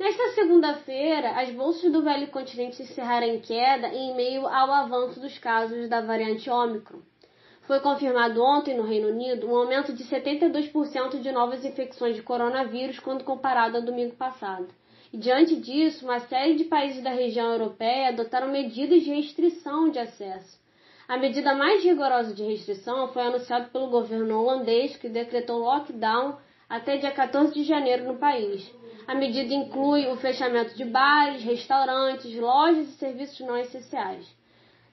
Nesta segunda-feira, as bolsas do velho continente encerraram em queda em meio ao avanço dos casos da variante Ômicron. Foi confirmado ontem no Reino Unido um aumento de 72% de novas infecções de coronavírus quando comparado ao domingo passado. E diante disso, uma série de países da região europeia adotaram medidas de restrição de acesso. A medida mais rigorosa de restrição foi anunciada pelo governo holandês, que decretou lockdown até dia 14 de janeiro no país. A medida inclui o fechamento de bares, restaurantes, lojas e serviços não essenciais.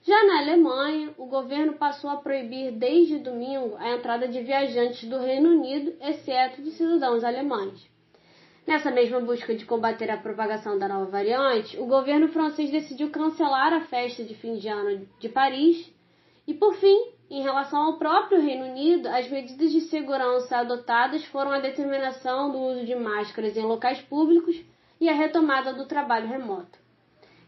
Já na Alemanha, o governo passou a proibir desde domingo a entrada de viajantes do Reino Unido, exceto de cidadãos alemães. Nessa mesma busca de combater a propagação da nova variante, o governo francês decidiu cancelar a festa de fim de ano de Paris e, por fim, em relação ao próprio Reino Unido, as medidas de segurança adotadas foram a determinação do uso de máscaras em locais públicos e a retomada do trabalho remoto.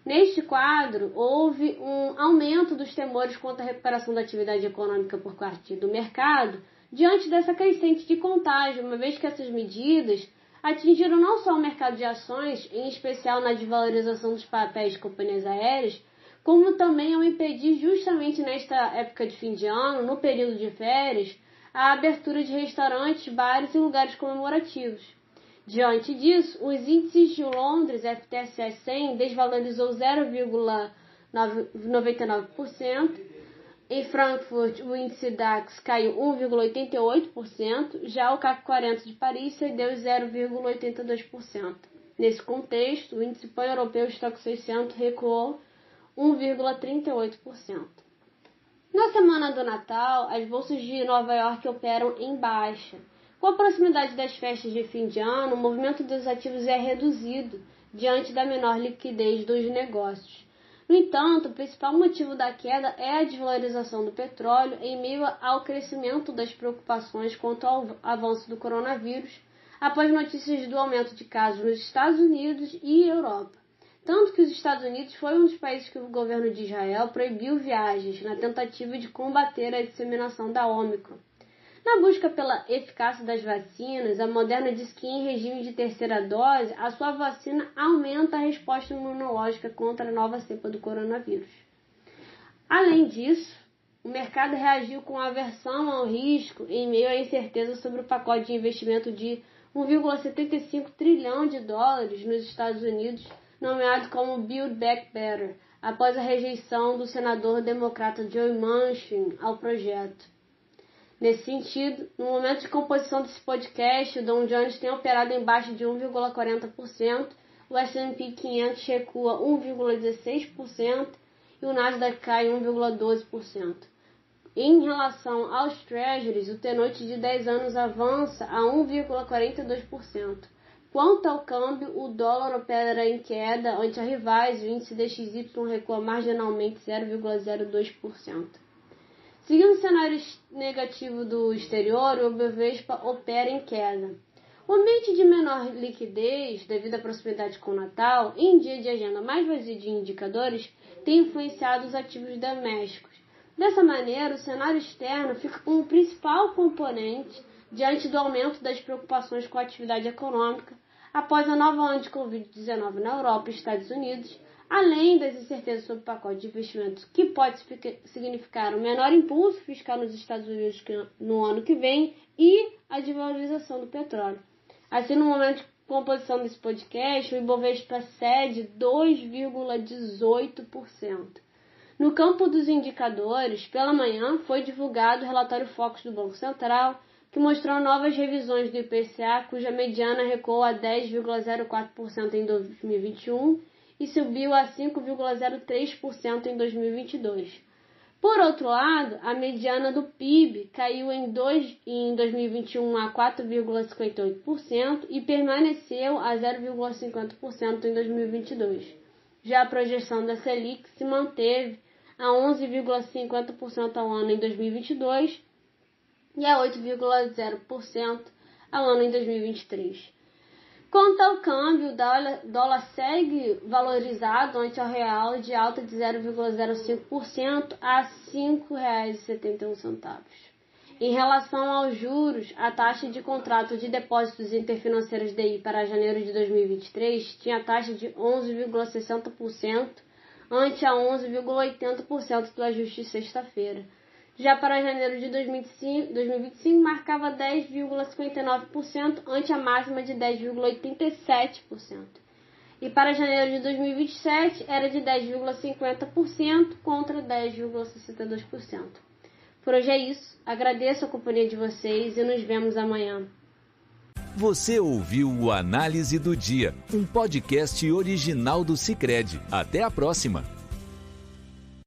Neste quadro, houve um aumento dos temores quanto à recuperação da atividade econômica por parte do mercado diante dessa crescente de contágio, uma vez que essas medidas atingiram não só o mercado de ações, em especial na desvalorização dos papéis de companhias aéreas, como também ao impedir justamente nesta época de fim de ano, no período de férias, a abertura de restaurantes, bares e lugares comemorativos. Diante disso, os índices de Londres, FTSE 100, desvalorizou 0,99%. Em Frankfurt, o índice DAX caiu 1,88%, já o CAC 40 de Paris cedeu 0,82%. Nesse contexto, o índice pan-europeu Stock 600 recuou 1,38%. Na semana do Natal, as bolsas de Nova York operam em baixa. Com a proximidade das festas de fim de ano, o movimento dos ativos é reduzido diante da menor liquidez dos negócios. No entanto, o principal motivo da queda é a desvalorização do petróleo em meio ao crescimento das preocupações quanto ao avanço do coronavírus, após notícias do aumento de casos nos Estados Unidos e Europa. Tanto que os Estados Unidos foi um dos países que o governo de Israel proibiu viagens na tentativa de combater a disseminação da Ômicron. Na busca pela eficácia das vacinas, a Moderna diz que em regime de terceira dose, a sua vacina aumenta a resposta imunológica contra a nova cepa do coronavírus. Além disso, o mercado reagiu com aversão ao risco em meio à incerteza sobre o pacote de investimento de 1,75 trilhão de dólares nos Estados Unidos nomeado como Build Back Better, após a rejeição do senador democrata Joe Manchin ao projeto. Nesse sentido, no momento de composição desse podcast, o Dow Jones tem operado em baixa de 1,40%, o S&P 500 recua 1,16% e o Nasdaq cai 1,12%. Em relação aos Treasuries, o T-Note de 10 anos avança a 1,42%. Quanto ao câmbio, o dólar opera em queda ante a rivais, o índice DXY recua marginalmente 0,02%. Seguindo o cenário negativo do exterior, o Ibovespa opera em queda. O ambiente de menor liquidez, devido à proximidade com o Natal, em dia de agenda mais vazio de indicadores, tem influenciado os ativos domésticos. Dessa maneira, o cenário externo fica como principal componente diante do aumento das preocupações com a atividade econômica após a nova onda de Covid-19 na Europa e Estados Unidos, além das incertezas sobre o pacote de investimentos que pode significar um menor impulso fiscal nos Estados Unidos no ano que vem e a desvalorização do petróleo. Assim, no momento de composição desse podcast, o Ibovespa cede 2,18%. No campo dos indicadores, pela manhã foi divulgado o relatório Focus do Banco Central, que mostrou novas revisões do IPCA, cuja mediana recuou a 10,04% em 2021 e subiu a 5,03% em 2022. Por outro lado, a mediana do PIB caiu em, dois, em 2021 a 4,58% e permaneceu a 0,50% em 2022. Já a projeção da Selic se manteve a 11,50% ao ano em 2022 e a 8,0% ao ano em 2023. Quanto ao câmbio, o dólar, segue valorizado ante o real de alta de 0,05% a R$ 5,71. Em relação aos juros, a taxa de contrato de depósitos interfinanceiros DI para janeiro de 2023 tinha taxa de 11,60% ante a 11,80% do ajuste sexta-feira. Já para janeiro de 2025, 2025 marcava 10,59% ante a máxima de 10,87%. E para janeiro de 2027 era de 10,50% contra 10,62%. Por hoje é isso. Agradeço a companhia de vocês e nos vemos amanhã. Você ouviu o Análise do Dia, um podcast original do Cicred. Até a próxima!